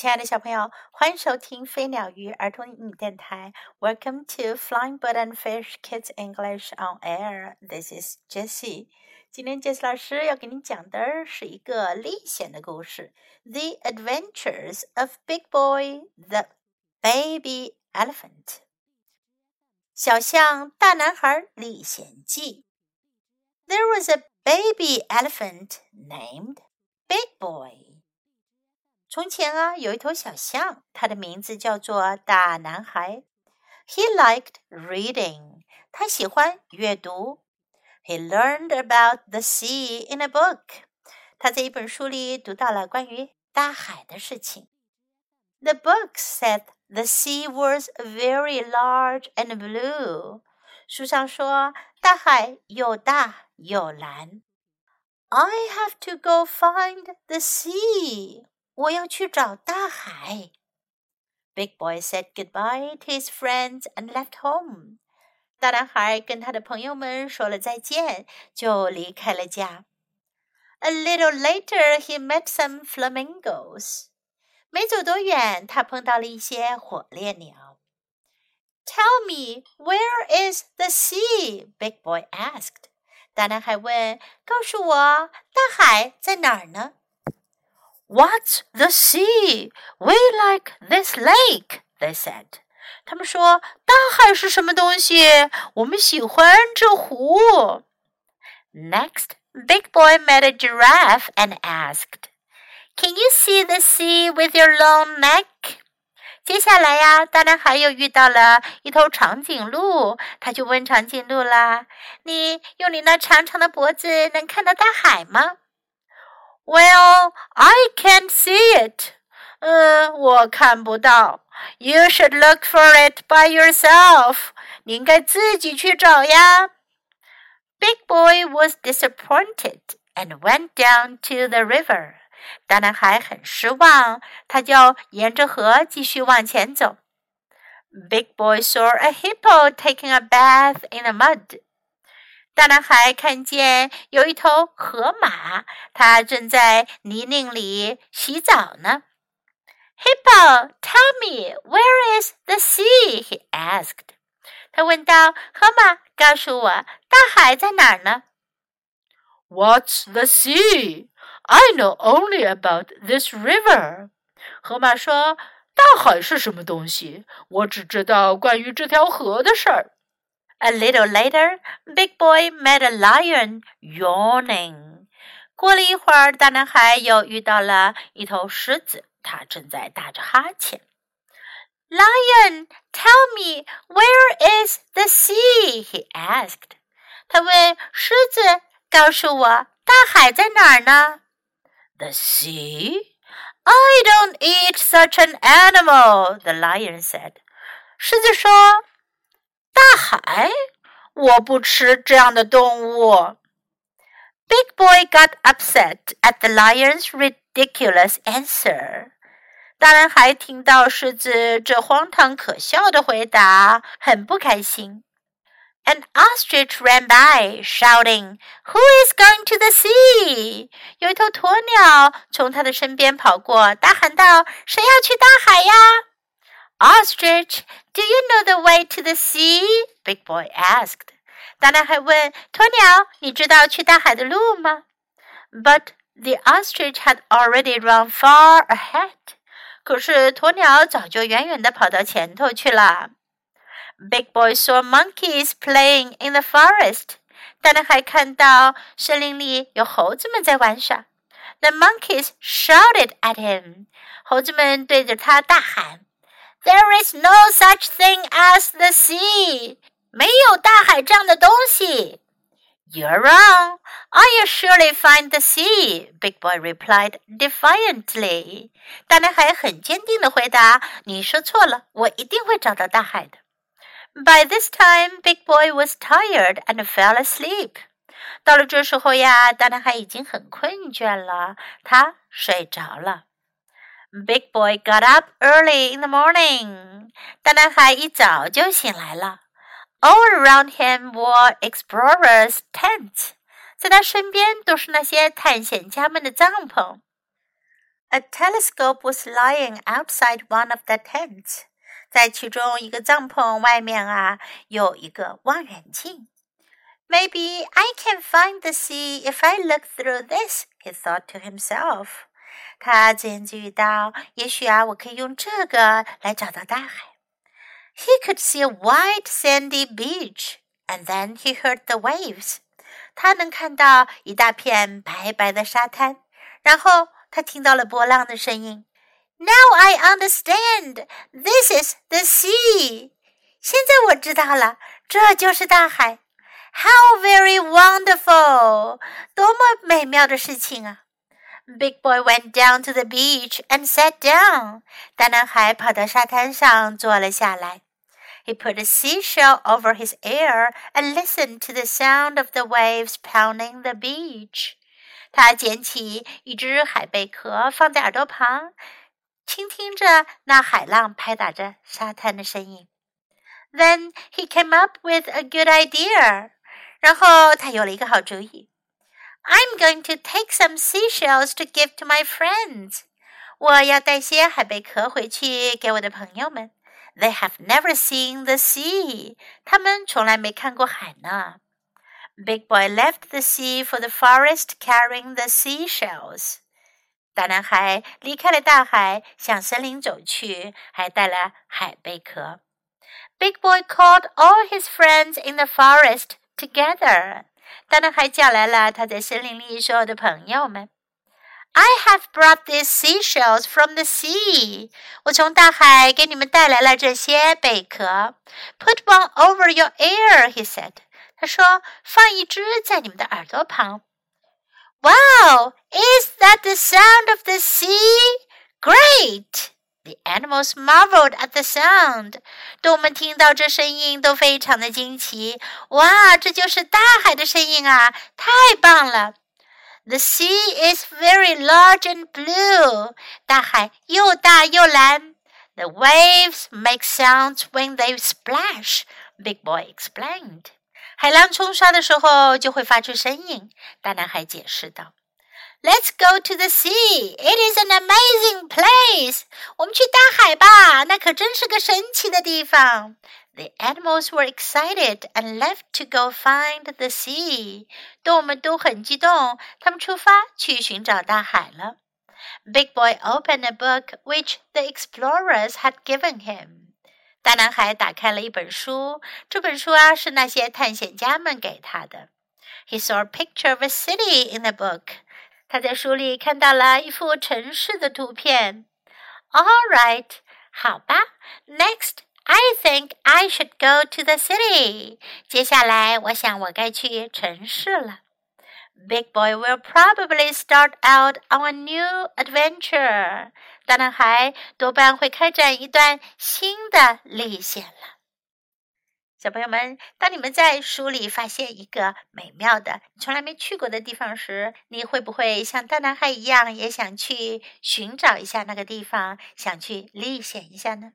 亲爱的小朋友，欢迎收听飞鸟鱼儿童英语电台。Welcome to Flying Bird and Fish Kids English on Air. This is Jessie. 今天 Jessie 老师要给你讲的是一个历险的故事，《The Adventures of Big Boy the Baby Elephant》。小象大男孩历险记。There was a baby elephant named Big Boy. 从前啊，有一头小象，它的名字叫做大男孩。He liked reading，他喜欢阅读。He learned about the sea in a book，他在一本书里读到了关于大海的事情。The book said the sea was very large and blue。书上说大海又大又蓝。I have to go find the sea。 我要去找大海。Big Boy said goodbye to his friends and left home. 大男孩跟他的朋友们说了再见，就离开了家。A little later, he met some flamingos. 没走多远，他碰到了一些火烈鸟。Tell me, where is the sea? Big Boy asked. 大男孩问：“告诉我，大海在哪儿呢？” What's the sea? We like this lake, they said. 他们说大海是什么东西？我们喜欢这湖。Next, Big Boy met a giraffe and asked, "Can you see the sea with your long neck?" 接下来呀，大男孩又遇到了一头长颈鹿，他就问长颈鹿啦：“你用你那长长的脖子能看到大海吗？” Well, I can't see it. 嗯，我看不到。You should look for it by yourself. 你应该自己去找呀。Big Boy was disappointed and went down to the river. 大男孩很失望，他就沿着河继续往前走。Big Boy saw a hippo taking a bath in the mud. 大男孩看见有一头河马，它正在泥泞里洗澡呢。Hippo, tell me where is the sea? He asked. 他问道：“河马，告诉我，大海在哪儿呢？”What's the sea? I know only about this river. 河马说：“大海是什么东西？我只知道关于这条河的事儿。” A little later, Big Boy met a lion yawning. 过了一会儿，大男孩又遇到了一头狮子，它正在打着哈欠。Lion, tell me where is the sea? He asked. 他问狮子：“告诉我，大海在哪儿呢？”The sea? I don't eat such an animal. The lion said. 狮子说。 大海，我不吃这样的动物。Big Boy got upset at the lion's ridiculous answer。大男孩听到狮子这荒唐可笑的回答，很不开心。An ostrich ran by, shouting, "Who is going to the sea?" 有一头鸵鸟从他的身边跑过，大喊道：“谁要去大海呀？” Ostrich, do you know the way to the sea? Big Boy asked. 大男孩问鸵鸟：“你知道去大海的路吗？” But the ostrich had already run far ahead. 可是鸵鸟早就远远地跑到前头去了。Big Boy saw monkeys playing in the forest. 大男孩看到森林里有猴子们在玩耍。The monkeys shouted at him. 猴子们对着他大喊。 there is no such thing as the sea. 没有大海这样的东西。You're wrong. I'll surely find the sea. Big Boy replied defiantly. 大男孩很坚定地回答：“你说错了，我一定会找到大海的。” By this time, Big Boy was tired and fell asleep. 到了这时候呀，大男孩已经很困倦了，他睡着了。 Big boy got up early in the morning. 大男孩一早就醒来了。All around him were explorers' tents. 在他身边都是那些探险家们的帐篷。 A telescope was lying outside one of the tents. 在其中一个帐篷外面啊，有一个望远镜。Maybe I can find the sea if I look through this, he thought to himself. 他自言自语道：“也许啊，我可以用这个来找到大海。” He could see a white sandy beach, and then he heard the waves. 他能看到一大片白白的沙滩，然后他听到了波浪的声音。Now I understand. This is the sea. 现在我知道了，这就是大海。How very wonderful! 多么美妙的事情啊 ！Big boy went down to the beach and sat down. 大男孩跑到沙滩上坐了下来。He put a seashell over his ear and listened to the sound of the waves pounding the beach. 他捡起一只海贝壳放在耳朵旁，倾听着那海浪拍打着沙滩的声音。Then he came up with a good idea. 然后他有了一个好主意。 I'm going to take some seashells to give to my friends. 我要带些海贝壳回去给我的朋友们。They have never seen the sea. 他们从来没看过海呢。Big boy left the sea for the forest, carrying the seashells. 大男孩离开了大海，向森林走去，还带了海贝壳。Big boy called all his friends in the forest together. 大男孩叫来了他在森林里所有的朋友们。I have brought these seashells from the sea. 我从大海给你们带来了这些贝壳。Put one over your ear, he said. 他说，放一只在你们的耳朵旁。Wow! Is that the sound of the sea? Great! The animals marveled at the sound. 动物们听到这声音都非常的惊奇。哇，这就是大海的声音啊！太棒了！The sea is very large and blue. 大海又大又蓝。The waves make sounds when they splash. Big boy explained. 海浪冲刷的时候就会发出声音。大男孩解释道 ：“Let's go to the sea. It is an amazing place. 我们去大海吧，那可真是个神奇的地方。” The animals were excited and left to go find the sea. 动物们都很激动，他们出发去寻找大海了。Big Boy opened a book which the explorers had given him. 大男孩打开了一本书，这本书啊是那些探险家们给他的。He saw a picture of a city in the book。 他在书里看到了一幅城市的图片。All right，好吧。Next，I think I should go to the city。接下来，我想我该去城市了。Big boy will probably start out on a new adventure. 大男孩多半会开展一段新的历险了。小朋友们，当你们在书里发现一个美妙的、从来没去过的地方时，你会不会像大男孩一样，也想去寻找一下那个地方，想去历险一下呢？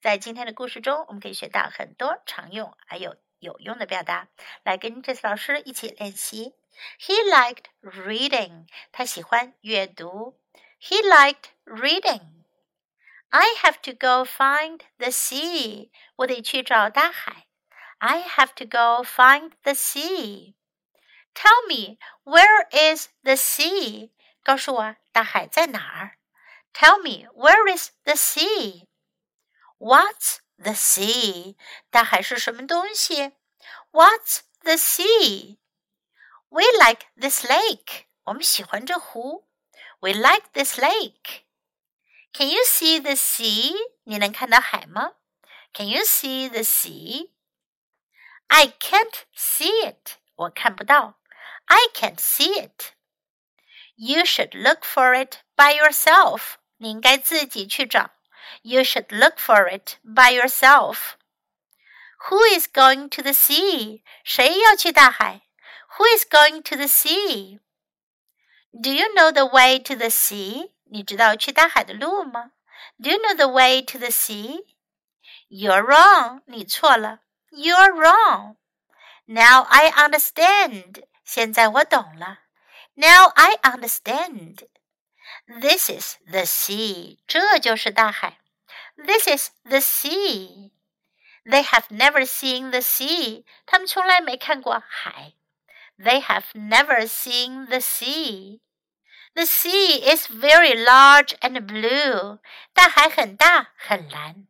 在今天的故事中，我们可以学到很多常用还有有用的表达，来跟这次老师一起练习。He liked reading. 他喜欢阅读。He liked reading. I have to go find the sea. 我得去找大海。I have to go find the sea. Tell me, where is the sea? 告诉我大海在哪儿？Tell me, where is the sea? What's the sea? 大海是什么东西？What's the sea? We like this lake. 我们喜欢这湖。We like this lake. Can you see the sea? 你能看到海吗？Can you see the sea? I can't see it. 我看不到。I can't see it. You should look for it by yourself. 你应该自己去找。You should look for it by yourself. Who is going to the sea? 谁要去大海？who is going to the sea? Do you know the way to the sea? 你知道去大海的路吗？Do you know the way to the sea? You're wrong. 你错了。You're wrong. Now I understand. 现在我懂了。Now I understand. This is the sea. 这就是大海。This is the sea. They have never seen the sea. 他们从来没看过海。They have never seen the sea. The sea is very large and blue. 大海很大很蓝。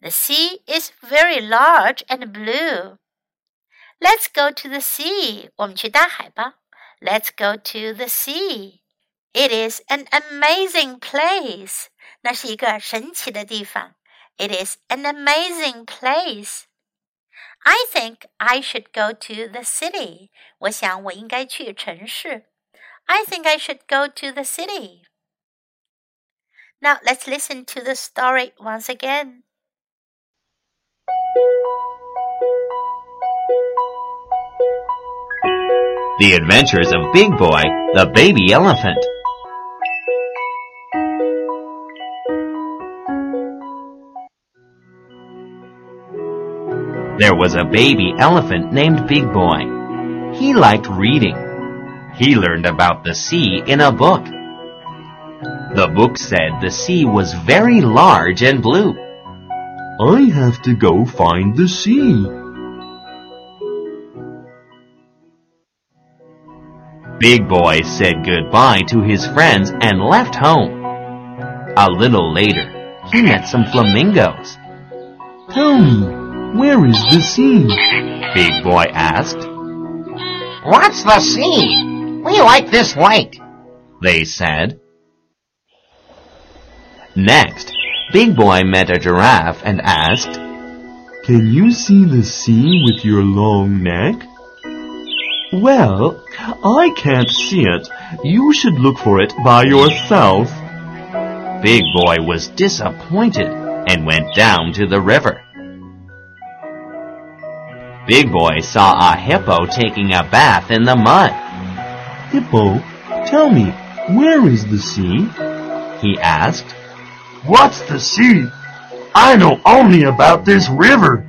The sea is very large and blue. Let's go to the sea. 我们去大海吧。Let's go to the sea. It is an amazing place. 那是一个神奇的地方。It is an amazing place. I think I should go to the city. 我想我应该去城市。 I think I should go to the city. Now let's listen to the story once again. The Adventures of Big Boy, the Baby Elephant. There was a baby elephant named Big Boy. He liked reading. He learned about the sea in a book. The book said the sea was very large and blue. I have to go find the sea. Big Boy said goodbye to his friends and left home. A little later, he met some flamingos. Tell me, where is the sea? Big Boy asked. What's the sea? We like this white. They said. Next, Big Boy met a giraffe and asked, Can you see the sea with your long neck? Well, I can't see it. You should look for it by yourself. Big Boy was disappointed and went down to the river. Big Boy saw a hippo taking a bath in the mud. Hippo, tell me, where is the sea? He asked. What's the sea? I know only about this river.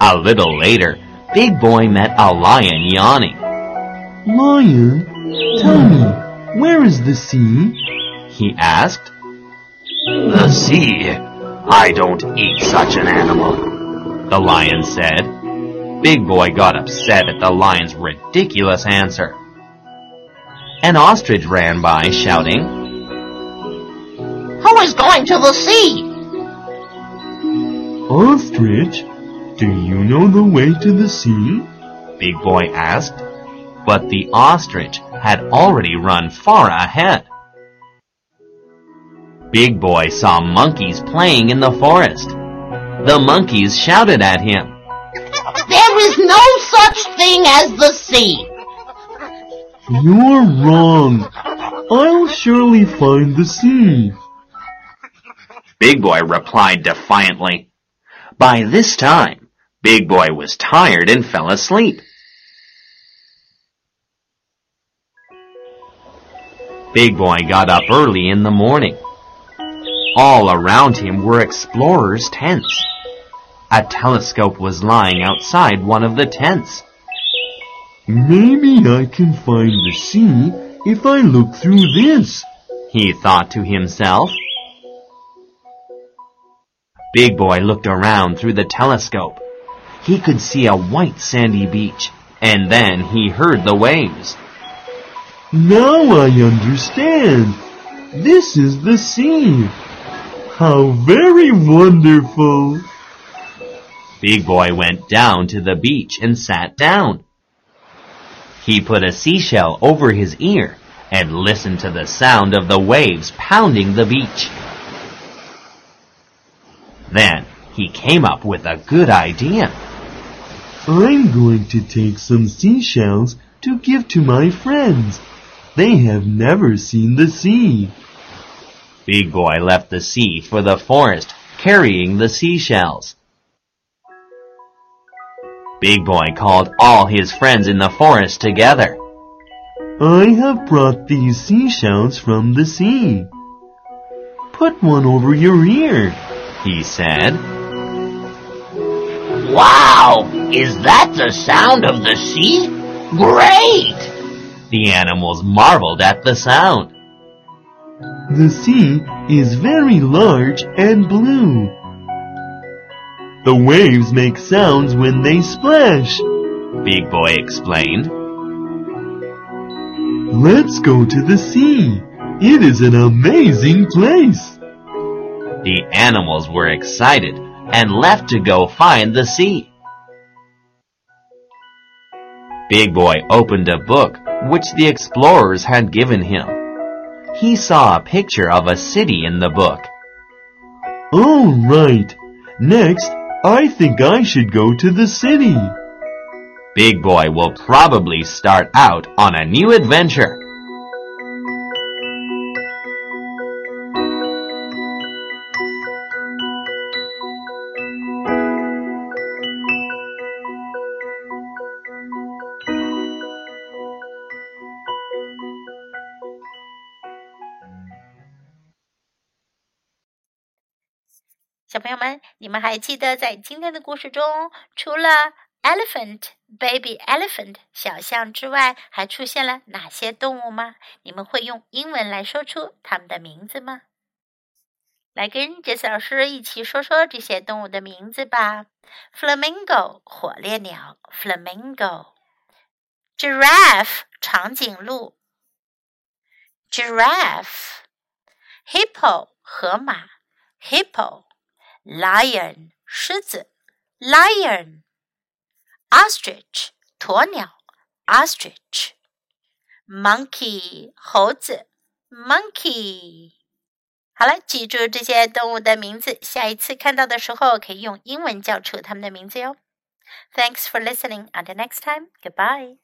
A little later, Big Boy met a lion yawning. Lion, tell me, where is the sea? He asked. The sea? I don't eat such an animal. The lion said. Big Boy got upset at the lion's ridiculous answer. An ostrich ran by shouting, Who is going to the sea? Ostrich, do you know the way to the sea? Big Boy asked. But the ostrich had already run far ahead. Big Boy saw monkeys playing in the forest. The monkeys shouted at him. There is no such thing as the sea. You're wrong. I'll surely find the sea. Big Boy replied defiantly. By this time, Big Boy was tired and fell asleep. Big Boy got up early in the morning. All around him were explorers' tents. A telescope was lying outside one of the tents. Maybe I can find the sea if I look through this. He thought to himself. Big Boy looked around through the telescope. He could see a white sandy beach, and then he heard the waves. Now I understand. This is the sea. How very wonderful. Big Boy went down to the beach and sat down. He put a seashell over his ear and listened to the sound of the waves pounding the beach. Then he came up with a good idea. I'm going to take some seashells to give to my friends. They have never seen the sea. Big Boy left the sea for the forest, carrying the seashells. Big Boy called all his friends in the forest together. I have brought these seashells from the sea. Put one over your ear, he said. Wow! Is that the sound of the sea? Great! The animals marveled at the sound. The sea is very large and blue. The waves make sounds when they splash. Big Boy explained. Let's go to the sea. It is an amazing place. The animals were excited and left to go find the sea. Big Boy opened a book which the explorers had given him. He saw a picture of a city in the book. All right. Next, I think I should go to the city. Big Boy will probably start out on a new adventure. “小朋友们，你们还记得在今天的故事中，除了 elephant baby elephant 小象之外，还出现了哪些动物吗？你们会用英文来说出它们的名字吗？来跟杰斯老师一起说说这些动物的名字吧。Flamingo 火烈鸟，Flamingo；Giraffe 长颈鹿，Giraffe；Hippo 河马，Hippo Lion，狮子，Lion。ostrich 鸵鸟，ostrich；monkey 猴子，monkey。好了，记住这些动物的名字，下一次看到的时候可以用英文叫出它们的名字哟。Thanks for listening. Until next time. Goodbye.